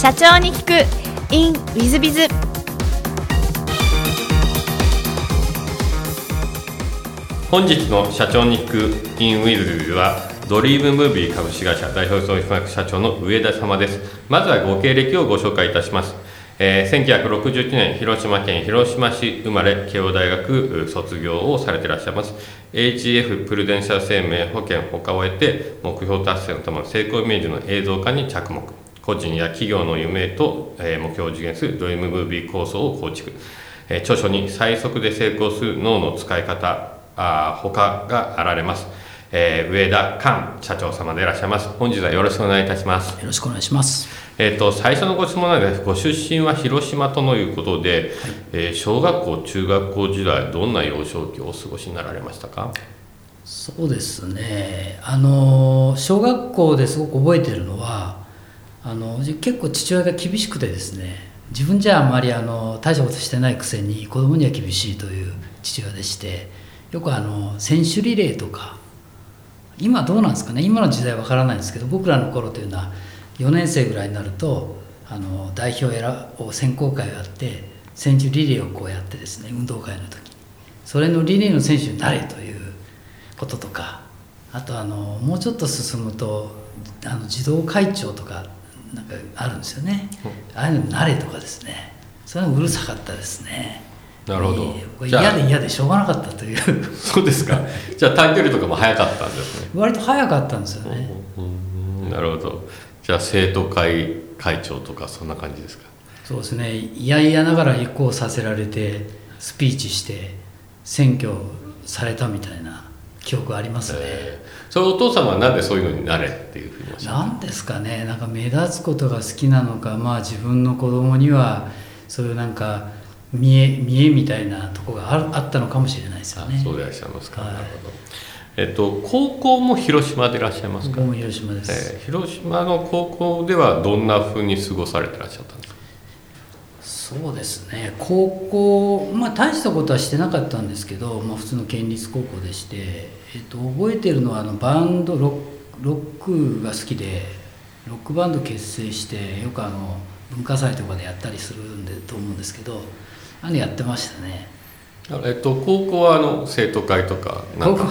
社長に聞く。In ウィズビズ本日の社長に聞く in ウィズビズはドリームムービー株式会社代表取締役社長の上田様です。まずはご経歴をご紹介いたします。えー、1961年広島県広島市生まれ慶応大学卒業をされていらっしゃいます。HF プルデンシャル生命保険ほかを得て目標達成のための成功イメージの映像化に着目。個人や企業の夢と、えー、目標を実現するドリームムービー構想を構築、えー、著書に最速で成功する脳の使い方あ他があられます、えー、上田寛社長様でいらっしゃいます。本日はよろしくお願いいたします。よろしくお願いします。えーと、最初のご質問なんですご出身は広島とのいうことで、はい、えー、小学校中学校時代どんな幼少期をお過ごしになられましたか？そうですね。あの小学校ですごく覚えてるのはあの結構父親が厳しくてですね自分じゃあんまりあの大したことしてないくせに子供には厳しいという父親でしてよくあの選手リレーとか今どうなんですかね今の時代わからないんですけど僕らの頃というのは4年生ぐらいになるとあの代表選を選考会があって選手リレーをこうやってですね運動会の時にそれのリレーの選手になれということとかあとあのもうちょっと進むとあの児童会長とかなんかあるんですよね、ああいうのになれとかですね。それはうるさかったですね。なるほど、えー、嫌で嫌でしょうがなかったという。そうですか。じゃあ短距離とかも早かったんですね。割と早かったんですよね。なるほど。じゃあ生徒会会長とかそんな感じですか？そうですね。いやいやながら移行させられてスピーチして選挙されたみたいな記憶ありますね、えー、それお父様は何でそういうのになれっていうふうに何ですかね。なんか目立つことが好きなのかまあ自分の子供にはそういうなんか見え見えみたいなとこがああったのかもしれないですよね。そうでいらっしゃいますか、はい、なるほど。えっと、高校も広島でいらっしゃいますか？広島です、えー、広島の高校ではどんなふうに過ごされてらっしゃったんですか？そうですね。高校まあ大したことはしてなかったんですけど、まあ、普通の県立高校でして、えっと、覚えてるのはあのバンドロロックが好きでロックバンド結成してよくあの文化祭とかでやったりするんでと思うんですけどあのやってましたね。えっと高校はあの生徒会とか？高校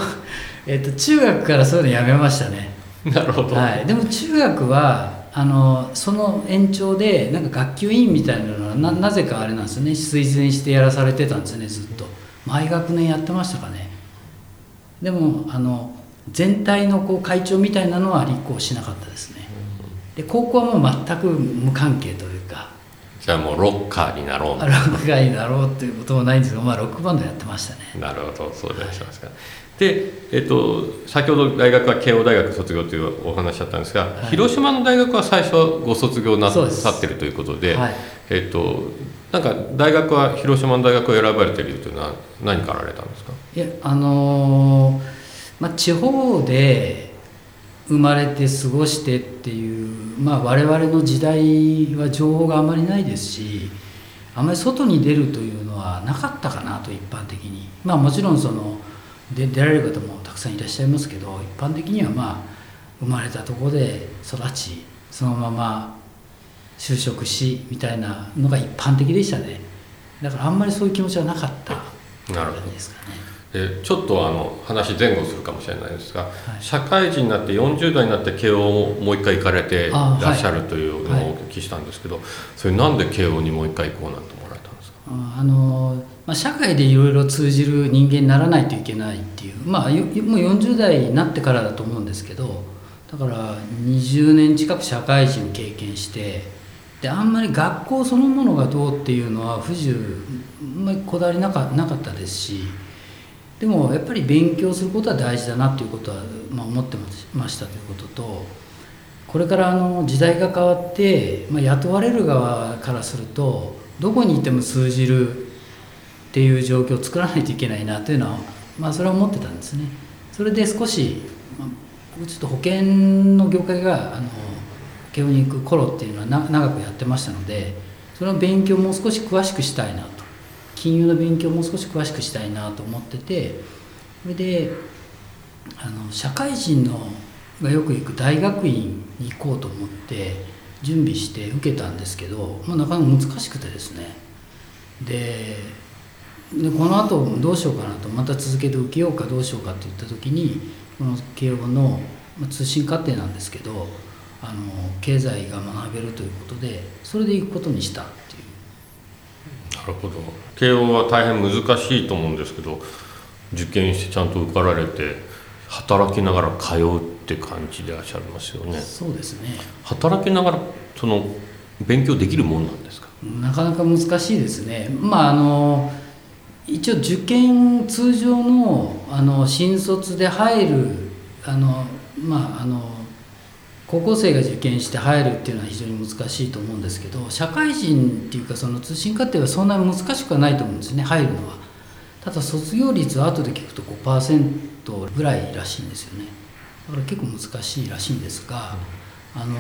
えっと、中学からそういうのやめましたね。なるほど、はい、でも中学はあのその延長でなんか学級委員みたいなのはななぜかあれなんですよね。推薦してやらされてたんですよねずっと。毎学年やってましたかね。でもあの全体のこう会長みたいなのは立候補しなかったですね。で高校はもう全く無関係というか。じゃあもうロッカーになろうロッカーになろうっていうこともないんですけど、まあ、ロックバンドやってましたね。なるほど。そうでしますか、で、えっと、先ほど大学は慶応大学卒業というお話だったんですが、はい、広島の大学は最初はご卒業なさってるということで、はい、えっと、なんか大学は広島の大学を選ばれているというのは何からあられたんですか？いやあのー、まあ、地方で生まれて過ごしてっていう、まあ、我々の時代は情報があまりないですしあまり外に出るというのはなかったかなと一般的に。まあもちろんそので出られる方もたくさんいらっしゃいますけど一般的にはまあ生まれたところで育ちそのまま就職しみたいなのが一般的でしたね。だからあんまりそういう気持ちはなかった感じですかね。えちょっとあの話前後するかもしれないですが、はい、社会人になって40代になって慶応をもう一回行かれてらっしゃるというのをお聞きしたんですけど、はい、それなんで慶応にもう一回行こうなんて思われたんですか？あの、まあ、社会でいろいろ通じる人間にならないといけないっていうまあもう40代になってからだと思うんですけどだから20年近く社会人経験してであんまり学校そのものがどうっていうのは不自由あんまりこだわりなかなかったですし。でもやっぱり勉強することは大事だなということは、まあ、思ってましたということとこれからあの時代が変わって、まあ、雇われる側からするとどこにいても通じるっていう状況を作らないといけないなというのは、まあ、それは思ってたんですね。それで少し、まあ、僕ちょっと保険の業界があの慶応に行く頃っていうのは長くやってましたのでその勉強もう少し詳しくしたいなと金融の勉強もう少し詳しくしたいなと思っててそれであの社会人のがよく行く大学院に行こうと思って準備して受けたんですけど、まあ、なかなか難しくてですねででこのあとどうしようかなとまた続けて受けようかどうしようかって言った時にこの慶応の、まあ、通信課程なんですけどあの経済が学べるということでそれで行くことにしたっていう。なるほど。慶応は大変難しいと思うんですけど受験してちゃんと受かられて働きながら通うって感じでいらっしゃいますよね。そうですね。働きながらその勉強できるもんなんですか？なかなか難しいですね。まああの一応受験通常のあの新卒で入るあのまああの高校生が受験して入るっていうのは非常に難しいと思うんですけど社会人っていうかその通信課程はそんなに難しくはないと思うんですね入るのは。ただ卒業率は後で聞くと5%ぐらいらしいんですよね。だから結構難しいらしいんですが、あの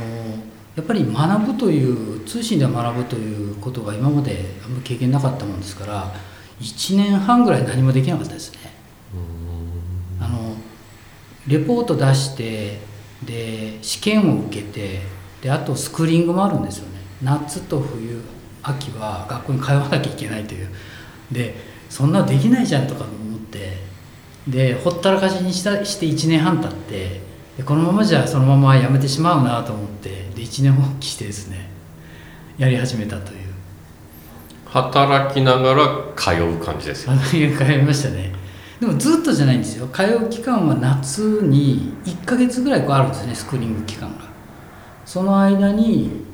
やっぱり学ぶという通信で学ぶということが今まであんまり経験なかったもんですから1年半ぐらい何もできなかったですね。あのレポート出してで試験を受けてであとスクーリングもあるんですよね。夏と冬秋は学校に通わなきゃいけないという。でそんなできないじゃんとか思ってでほったらかしにしたして1年半経ってでこのままじゃそのままやめてしまうなと思ってで1年放棄してですねやり始めたという働きながら通う感じですよあの通いましたね。でもずっとじゃないんですよ。通う期間は夏に1ヶ月ぐらいこうあるんですねスクーリング期間が。その間に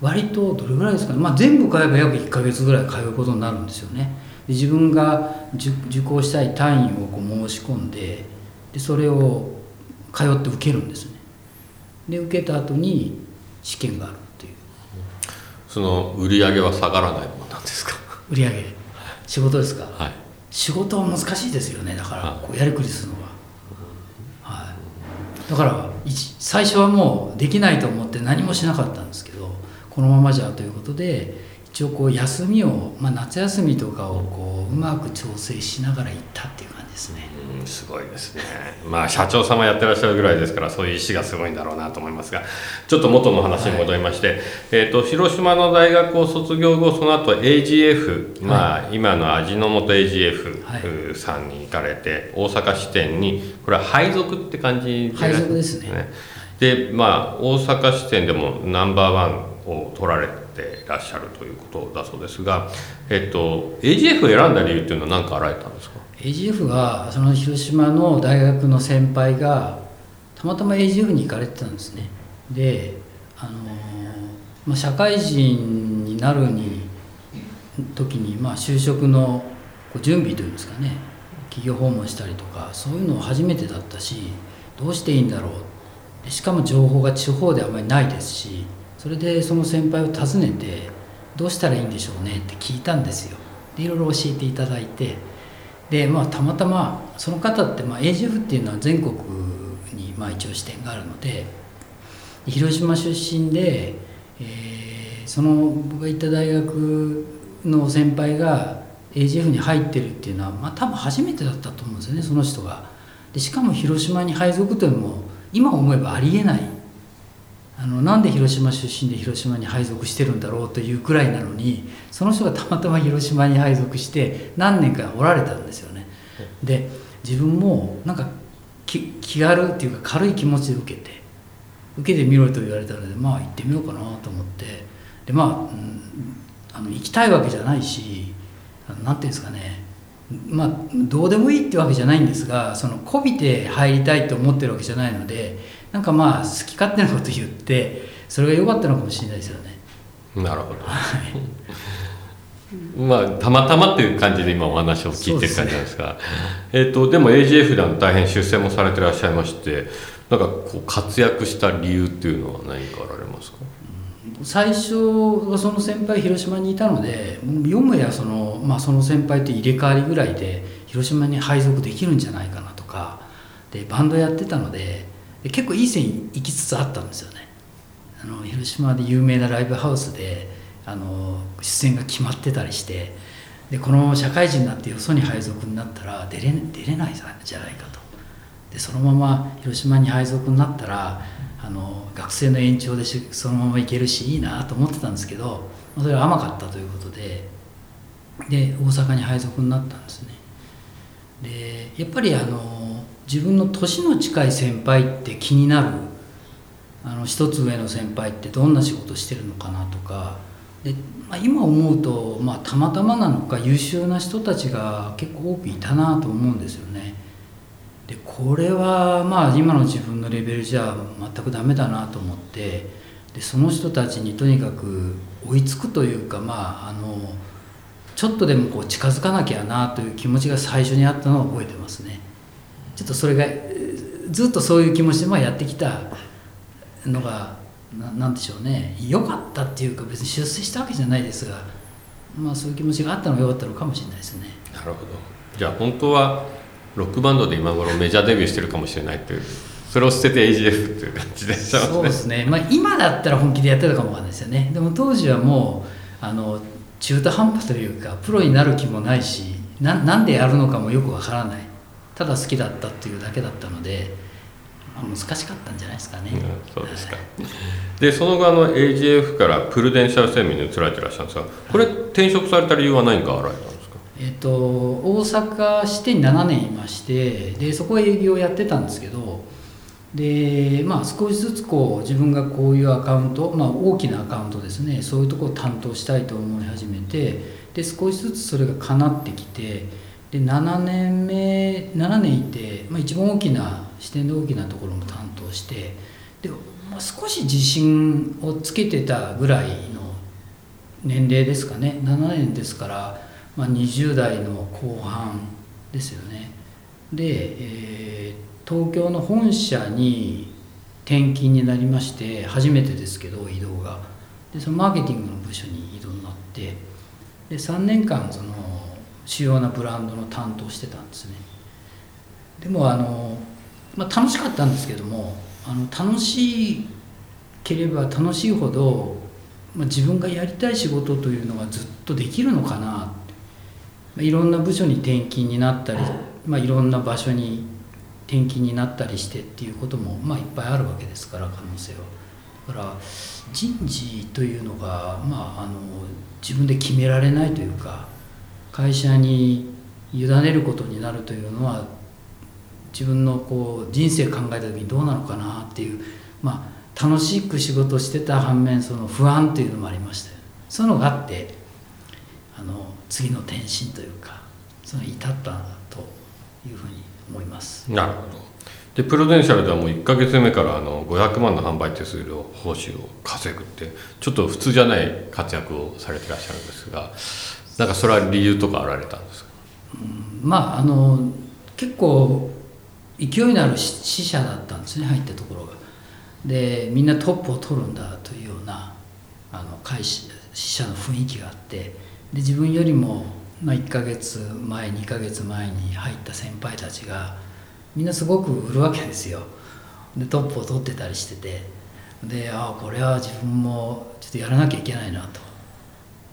割とどれぐらいですかね、まあ、全部買えば約1ヶ月ぐらい通うことになるんですよね。で自分が受受講したい単位をこう申し込んででそれを通って受けるんですね。で受けた後に試験があるっていう。その売り上げは下がらないですか？売り上げ。仕事ですか？はい。仕事は難しいですよね。だからはい。こうやりくりするのが、はい、だから一最初はもうできないと思って何もしなかったんですけどこのままじゃということで一応こう休みを、まあ、夏休みとかをこううまく調整しながら行ったっていうですね。うんすごいですね。まあ社長様やってらっしゃるぐらいですからそういう意志がすごいんだろうなと思いますがちょっと元の話に戻りまして、えー、と広島の大学を卒業後その後 AGF、まあ今の味の素 AGF はい。さんに行かれて大阪支店にこれは配属って感じで配属ですね。でまあ大阪支店でもナンバーワンを取られてらっしゃるということだそうですが、えっと、AGF を選んだ理由っていうのは何かあられたんですか？AGF がその広島の大学の先輩がたまたま AGF に行かれてたんですね。であの、まあ、社会人になるに時に、まあ、就職のこう準備というんですかね。企業訪問したりとかそういうの初めてだったしどうしていいんだろう。しかも情報が地方であまりないですしそれでその先輩を訪ねてどうしたらいいんでしょうねって聞いたんですよ。でいろいろ教えていただいてでまあたまたまその方って、まあ、AGF っていうのは全国にまあ一応支店があるので広島出身で、えーその僕が行った大学の先輩が AGF に入ってるっていうのは、まあ、多分初めてだったと思うんですよねその人が。でしかも広島に配属というのも今思えばありえないあのなんで広島出身で広島に配属してるんだろうというくらいなのにその人がたまたま広島に配属して何年かおられたんですよね。で自分もなんかき気軽っていうか軽い気持ちで受けて受けてみろと言われたのでまあ行ってみようかなと思って。でまあ,、うん、あの行きたいわけじゃないしあのなんていうんですかね。まあどうでもいいってわけじゃないんですがそのこびて入りたいと思ってるわけじゃないのでなんかまあ好き勝手なこと言ってそれが良かったのかもしれないですよね。なるほど。まあたまたまっていう感じで今お話を聞いてる感じなんですが。えっとでも AGF では大変出世もされてらっしゃいましてなんかこう活躍した理由っていうのは何かあられますか？最初はその先輩広島にいたのでよもやその,、まあ、その先輩と入れ替わりぐらいで広島に配属できるんじゃないかなとかでバンドやってたのでで結構いい線行きつつあったんですよね。あの広島で有名なライブハウスであの出演が決まってたりしてでこの社会人になってよそに配属になったら出れ出れないじゃないかと。でそのまま広島に配属になったらあの学生の延長でそのまま行けるしいいなと思ってたんですけどそれは甘かったということでで大阪に配属になったんですね。でやっぱりあの自分の年の近い先輩って気になるあの一つ上の先輩ってどんな仕事してるのかなとかで、まあ、今思うと、まあ、たまたまなのか優秀な人たちが結構多くいたなと思うんですよね。でこれはまあ今の自分のレベルじゃ全くダメだなと思ってでその人たちにとにかく追いつくというかまああのちょっとでもこう近づかなきゃなという気持ちが最初にあったのを覚えてますね。ちょっとそれがずっとそういう気持ちでまあやってきたのがななんでしょうね。良かったっていうか別に出世したわけじゃないですがまあそういう気持ちがあったのが良かったのかもしれないですね。なるほど。じゃあ本当はロックバンドで今頃メジャーデビューしてるかもしれないっていうそれを捨てて AGF っていう感じでしたそうですね、まあ、今だったら本気でやってたかもわかんないですよね。でも当時はもうあの中途半端というかプロになる気もないしななんでやるのかもよくわからないただ好きだったっていうだけだったので、まあ、難しかったんじゃないですかね、うんそうですか。でその後あの AGF からプルデンシャル生命に移られてらっしゃるんですがこれ転職された理由は何かあられたんですか？えっと大阪支店に7年いましてでそこは営業やってたんですけどでまあ少しずつこう自分がこういうアカウント、まあ、大きなアカウントですね。そういうところを担当したいと思い始めてで少しずつそれが叶ってきてで7年目7年いて、まあ、一番大きな視点で大きなところも担当してで、まあ、少し自信をつけてたぐらいの年齢ですかね。7年ですから、まあ、20代の後半ですよね。で、えー東京の本社に転勤になりまして初めてですけど移動が。でそのマーケティングの部署に移動になって。で3年間その主要なブランドの担当してたんですねでもあの、まあ、楽しかったんですけどもあの楽しければ楽しいほど、まあ、自分がやりたい仕事というのがずっとできるのかなまあいろんな部署に転勤になったり、まあ、いろんな場所に転勤になったりしてっていうことも、まあ、いっぱいあるわけですから可能性は。だから人事というのが、まあ、あの自分で決められないというか会社に委ねることになるというのは自分のこう人生考えた時にどうなのかなっていう、まあ、楽しく仕事してた反面その不安というのもありましたそういうのがあってあの次の転身というかその至ったというふうに思います。なるほどでプロデンシャルではもう1か月目からあの500万の販売手数料報酬を稼ぐってちょっと普通じゃない活躍をされてらっしゃるんですがなんかそれは理由とかあられたんですか？まああの結構勢いのある死者だったんですね入ったところが。でみんなトップを取るんだというようなあの会社死者の雰囲気があってで自分よりも、まあ、1ヶ月前2ヶ月前に入った先輩たちがみんなすごく売るわけですよ。でトップを取ってたりしててでああこれは自分もちょっとやらなきゃいけないなと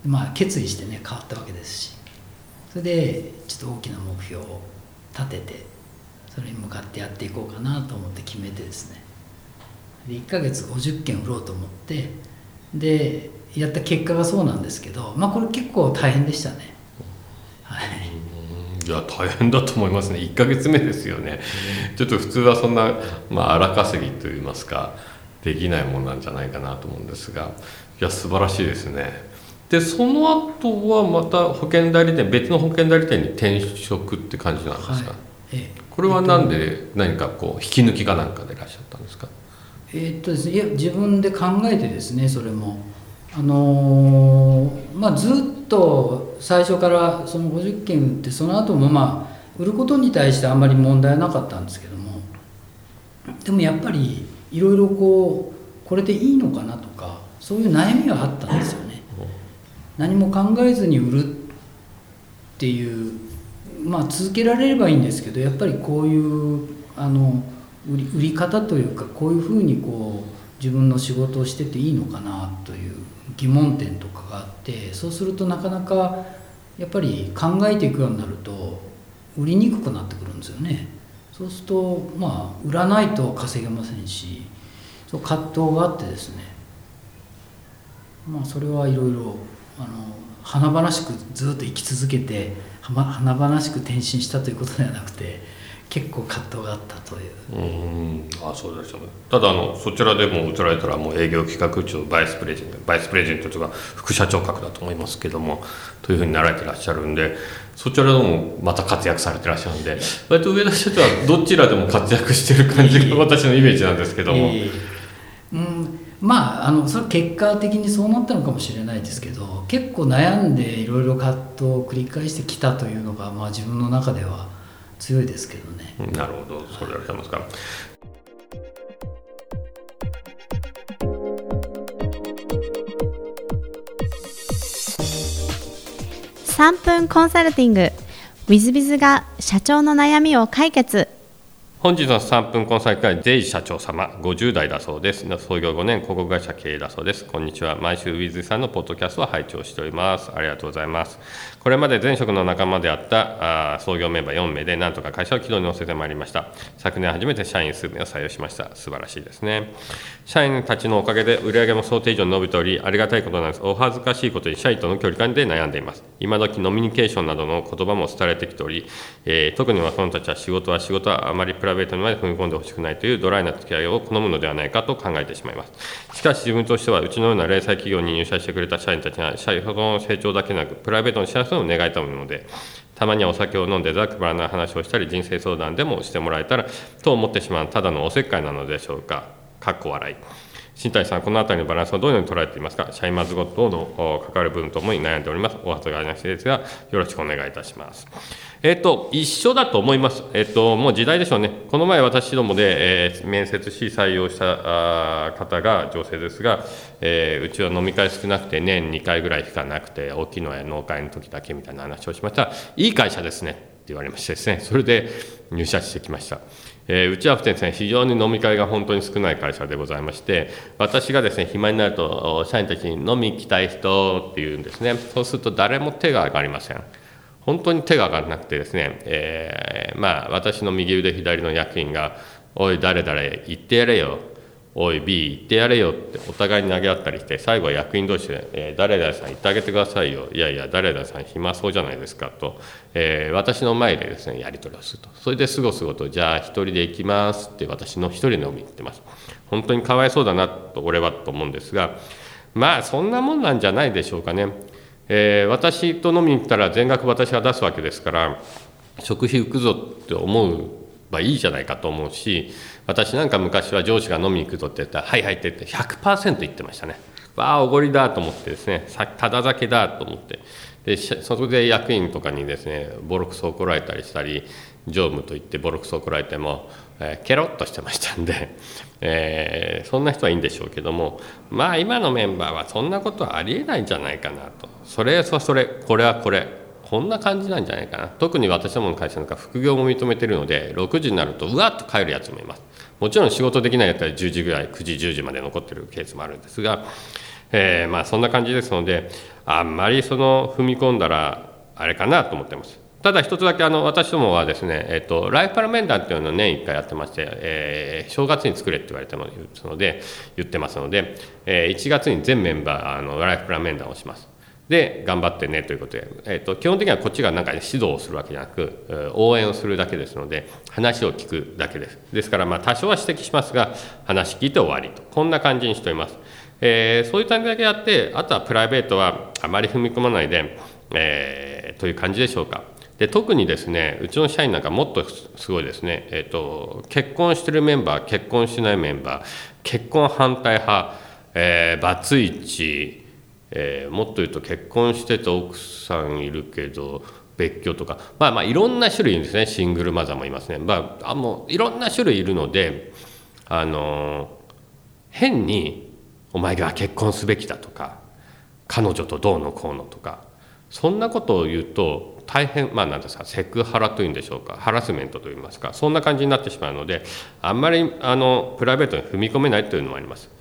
まあ決意してね変わったわけですし。それでちょっと大きな目標を立ててそれに向かってやっていこうかなと思って決めてですね。で1ヶ月50件売ろうと思ってでやった結果がそうなんですけどまあこれ結構大変でしたね。はい。いや大変だと思いますね。1か月目ですよね、ちょっと普通はそんな、まあ、荒稼ぎといいますかできないものなんじゃないかなと思うんですが。いや素晴らしいですね。でその後はまた保険代理店別の保険代理店に転職って感じなんですか、はい。ええ。これはなんで何かこう引き抜きかなんかでいらっしゃったんですか？えーっとですねいや自分で考えてですねそれも。あのーまあずっと最初からその50件売ってその後もまあ売ることに対してあんまり問題はなかったんですけども。でもやっぱりいろいろこうこれでいいのかなとかそういう悩みはあったんですよね何も考えずに売るっていうまあ続けられればいいんですけどやっぱりこういうあの売り売り方というかこういうふうにこう自分の仕事をしてていいのかなという疑問点とかがあってそうするとなかなかやっぱり考えていくようになると売りにくくなってくるんですよね。そうするとまあ売らないと稼げませんしそう葛藤があってですねまあそれはいろいろあの華々しくずっと生き続けて華々しく転身したということではなくて結構葛藤があったという。うん。あそうですよね。ただあのそちらでも移られたらもう営業企画長バイスプレジデントバイスプレジデントというか副社長格だと思いますけどもというふうになられてらっしゃるんでそちらでもまた活躍されてらっしゃるんで割と上田社長はどちらでも活躍してる感じが私のイメージなんですけども、えーうんまああのそれ結果的にそうなったのかもしれないですけど結構悩んでいろいろ葛藤を繰り返してきたというのが、まあ、自分の中では強いですけどね。なるほど。それます。か3分コンサルティング。w i z b i z が社長の悩みを解決本日の3分コンサル会税理社長様50代だそうです。創業5年広告会社経営だそうです。こんにちは。毎週ウィズさんのポッドキャストを拝聴しております。ありがとうございます。これまで前職の仲間であったあ創業メンバー4名でなんとか会社を軌道に乗せてまいりました。昨年初めて社員数名を採用しました。素晴らしいですね。社員たちのおかげで売上も想定以上に伸びておりありがたいことなんです。お恥ずかしいことに社員との距離感で悩んでいます。今時ノミニケーションなどの言葉も伝えられてきており、えー、特に若者たちは仕事は仕事はあまりプライベートにまで踏み込んでほしくないというドライな付き合いを好むのではないかと考えてしまいます。しかし自分としてはうちのような零細企業に入社してくれた社員たちが社員の成長だけなくプライベートの幸せを願いたものでたまにはお酒を飲んでざくばらな話をしたり人生相談でもしてもらえたらと思ってしまうただのおせっかいなのでしょうか。かっこ笑い。新谷さん、このあたりのバランスをどのように捉えていますか、シャインマスゴットの関わる部分ともに悩んでおります。お恥ずかしいですが、よろしくお願いいたします。えっ、と、一緒だと思います。えっ、と、もう時代でしょうね。この前、私どもで、えー、面接し採用したあ方が女性ですが、えー、うちは飲み会少なくて年2回ぐらいしかなくて、大きいのは農会の時だけみたいな話をしました。いい会社ですねって言われましてですね、それで入社してきました。えー、うちはですね、非常に飲み会が本当に少ない会社でございまして、私がですね、暇になると、社員たちに飲み行きたい人っていうんですね、そうすると誰も手が上がりません。本当に手が上がらなくてですね、えー、まあ、私の右腕左の役員が、おい、誰々、行ってやれよ。おい B 言ってやれよってお互いに投げ合ったりして最後は役員同士で、えー、誰々さん言ってあげてくださいよ。いやいや誰々さん暇そうじゃないですかと、えー、私の前でですねやり取りをすると。それですごすごとじゃあ一人で行きますって私の一人で飲みに行ってます。本当にかわいそうだなと俺はと思うんですがまあそんなもんなんじゃないでしょうかね、えー、私と飲みに行ったら全額私が出すわけですから食費浮くぞって思うばいいじゃないかと思うし私なんか昔は上司が飲みに行くぞって言ったら「はいはい」って言って100%言ってましたね。わあおごりだと思ってですねただ酒だと思って。でそこで役員とかにですねボロクソ怒られたりしたり常務と言ってボロクソ怒られても、えー、ケロッとしてましたんで、えー、そんな人はいいんでしょうけどもまあ今のメンバーはそんなことはありえないんじゃないかなと。それはそれこれはこれ。こんな感じなんじゃないかな。特に私どもの会社なんか副業も認めてるので6時になるとうわっと帰るやつもいます。もちろん仕事できないやったら10時ぐらい9時10時まで残ってるケースもあるんですが、えー、まあそんな感じですのであんまりその踏み込んだらあれかなと思ってます。ただ一つだけあの私どもはですね、えっと、ライフパラ面談っていうのを年1回やってまして、えー、正月に作れって言われたので言ってますので、えー、1月に全メンバーあのライフプラ面談をします。で頑張ってねということで、えーと、基本的にはこっちがなんか、指導をするわけじゃなく応援をするだけですので話を聞くだけです。ですからまあ多少は指摘しますが話聞いて終わりと。こんな感じにしております、えー、そういう感じだけやってあとはプライベートはあまり踏み込まないで、えー、という感じでしょうか。で特にですねうちの社員なんかもっとすごいですね、えーと、結婚してるメンバー結婚してないメンバー結婚反対派、えー、バツイチえー、もっと言うと結婚してて奥さんいるけど別居とか。まあまあいろんな種類ですね。シングルマザーもいますね。まああもういろんな種類いるのであの変に「お前が結婚すべきだ」とか「彼女とどうのこうの」とかそんなことを言うと大変まあ何ですかセクハラというんでしょうかハラスメントといいますかそんな感じになってしまうのであんまりあのプライベートに踏み込めないというのもあります。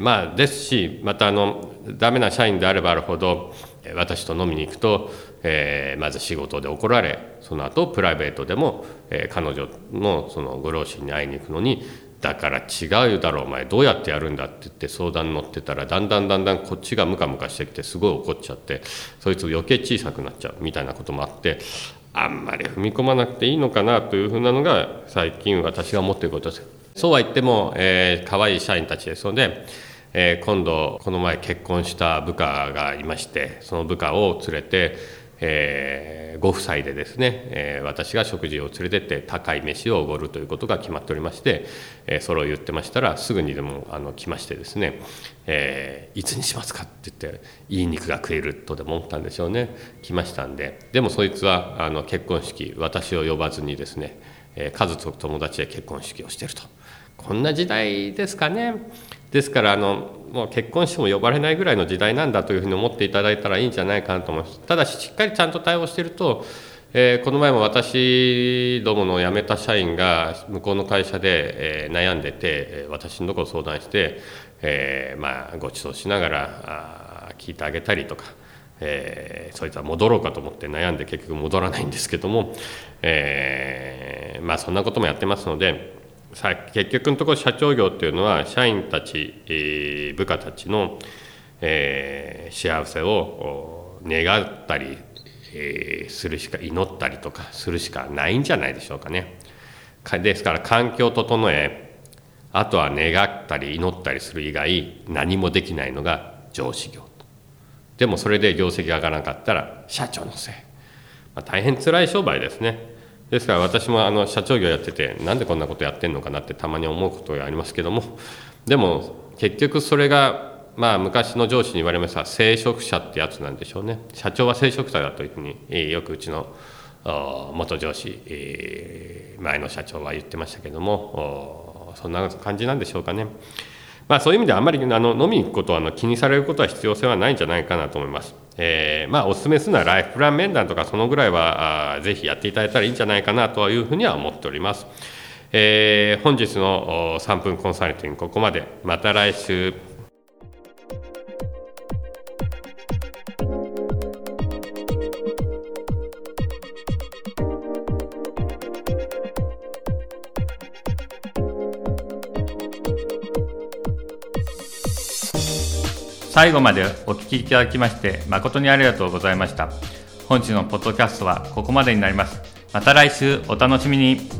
まあ、ですしまたあのダメな社員であればあるほど私と飲みに行くと、えー、まず仕事で怒られその後プライベートでも、えー、彼女のそのご両親に会いに行くのにだから違うだろうお前どうやってやるんだって言って相談乗ってたらだんだんだんだんこっちがムカムカしてきてすごい怒っちゃってそいつ余計小さくなっちゃうみたいなこともあってあんまり踏み込まなくていいのかなというふうなのが最近私が思っていることです。そうは言っても、えー、可愛い社員たちです。ので、えー、今度この前結婚した部下がいましてその部下を連れてえー、ご夫妻でですね、えー、私が食事を連れてって高い飯をおごるということが決まっておりまして、えー、それを言ってましたらすぐにでもあの来ましてですね、えいつにしますかって言っていい肉が食えるとでも思ったんでしょうね。来ましたんで。でもそいつはあの結婚式私を呼ばずにですね、え家族と友達で結婚式をしてると。こんな時代ですかねですからあのもう結婚しても呼ばれないぐらいの時代なんだというふうに思っていただいたらいいんじゃないかなと思いますただししっかりちゃんと対応してると、えー、この前も私どもの辞めた社員が向こうの会社で、えー、悩んでて私のところ相談して、えー、まあ、ご馳走しながらあ聞いてあげたりとか。えー、そいつは戻ろうかと思って悩んで結局戻らないんですけども、えー、まあそんなこともやってますのでさ結局のところ社長業っていうのは社員たち、えー、部下たちの、えー、幸せを願ったり、えー、するしか祈ったりとかするしかないんじゃないでしょうかね。ですから環境を整えあとは願ったり祈ったりする以外何もできないのが上司業とでもそれで業績が上がらなかったら社長のせい、まあ、大変辛い商売ですね。ですから私もあの社長業やっててなんでこんなことやってんのかなってたまに思うことがありますけどもでも結局それがまあ昔の上司に言われました聖職者ってやつなんでしょうね社長は聖職者だというふうによくうちの元上司前の社長は言ってましたけどもそんな感じなんでしょうかね。まあ、そういう意味ではあまりあの飲みに行くことはあの気にされることは必要性はないんじゃないかなと思います。えー、まあ、お勧めするのはライフプラン面談とかそのぐらいはあぜひやっていただいたらいいんじゃないかなというふうには思っております。えー、本日の3分コンサルティングここまでまた来週最後までお聴きいただきまして誠にありがとうございました。本日のポッドキャストはここまでになります。また来週お楽しみに。